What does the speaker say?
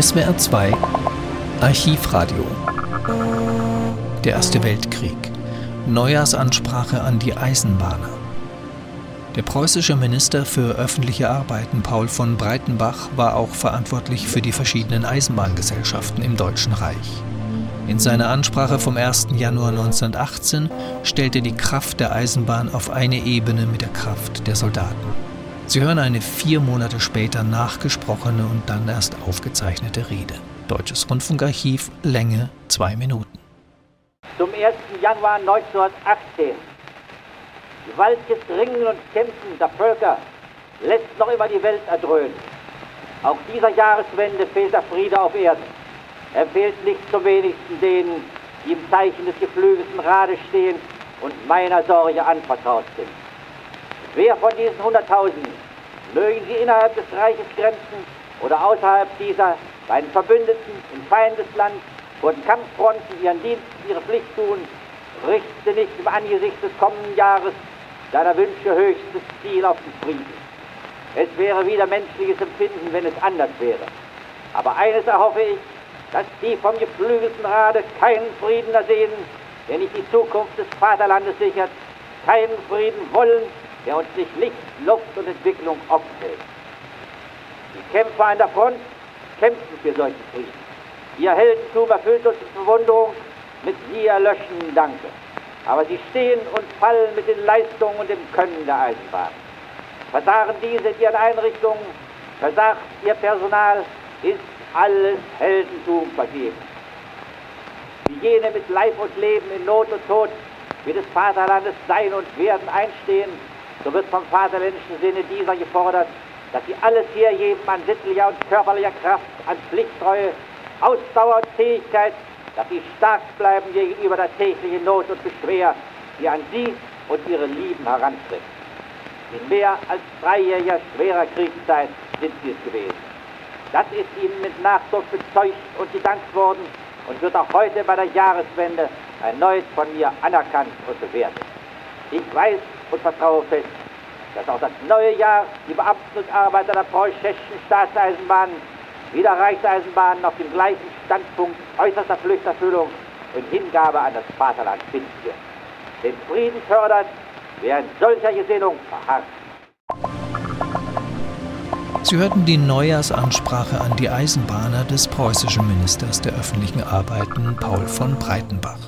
SWR 2 Archivradio Der Erste Weltkrieg Neujahrsansprache an die Eisenbahner Der preußische Minister für öffentliche Arbeiten Paul von Breitenbach war auch verantwortlich für die verschiedenen Eisenbahngesellschaften im Deutschen Reich. In seiner Ansprache vom 1. Januar 1918 stellte die Kraft der Eisenbahn auf eine Ebene mit der Kraft der Soldaten. Sie hören eine vier Monate später nachgesprochene und dann erst aufgezeichnete Rede. Deutsches Rundfunkarchiv, Länge zwei Minuten. Zum 1. Januar 1918. Gewaltiges Ringen und Kämpfen der Völker lässt noch immer die Welt erdröhnen. Auch dieser Jahreswende fehlt der Friede auf Erden. Er fehlt nicht zum wenigsten denen, die im Zeichen des geflügelten Rades stehen und meiner Sorge anvertraut sind. Wer von diesen Hunderttausenden, mögen sie innerhalb des Reiches Grenzen oder außerhalb dieser, bei den Verbündeten im Feindesland, vor den Kampffronten ihren Dienst, ihre Pflicht tun, richte nicht im Angesicht des kommenden Jahres seiner Wünsche höchstes Ziel auf den Frieden. Es wäre wieder menschliches Empfinden, wenn es anders wäre. Aber eines erhoffe ich, dass die vom geflügelten Rade keinen Frieden ersehen, der nicht die Zukunft des Vaterlandes sichert, keinen Frieden wollen, der uns nicht Licht, Luft und Entwicklung offen hält. Die Kämpfer an der Front kämpfen für solchen Frieden. Ihr Heldentum erfüllt uns mit Bewunderung, mit sie erlöschenden Danke. Aber sie stehen und fallen mit den Leistungen und dem Können der Eisenbahn. Versagen diese in ihren Einrichtungen, versagt ihr Personal, ist alles Heldentum vergeben. Wie jene mit Leib und Leben in Not und Tod wie des Vaterlandes sein und werden einstehen, so wird vom vaterländischen Sinne dieser gefordert, dass sie alles hergeben an sittlicher und körperlicher Kraft, an Pflichttreue, Ausdauer und Fähigkeit, dass sie stark bleiben gegenüber der täglichen Not und Beschwer, die an sie und ihre Lieben herantritt. In mehr als dreijähriger schwerer Kriegszeit sind sie es gewesen. Das ist ihnen mit Nachdruck bezeugt und gedankt worden und wird auch heute bei der Jahreswende erneut von mir anerkannt und bewertet. Ich weiß und vertraue fest, dass auch das neue Jahr die Beamten und Arbeiter der preußischen Staatseisenbahnen wie der Reichseisenbahnen auf dem gleichen Standpunkt äußerster Pflichterfüllung und Hingabe an das Vaterland finden wird. Den Frieden fördert, in solcher Gesinnung verharrt. Sie hörten die Neujahrsansprache an die Eisenbahner des preußischen Ministers der öffentlichen Arbeiten Paul von Breitenbach.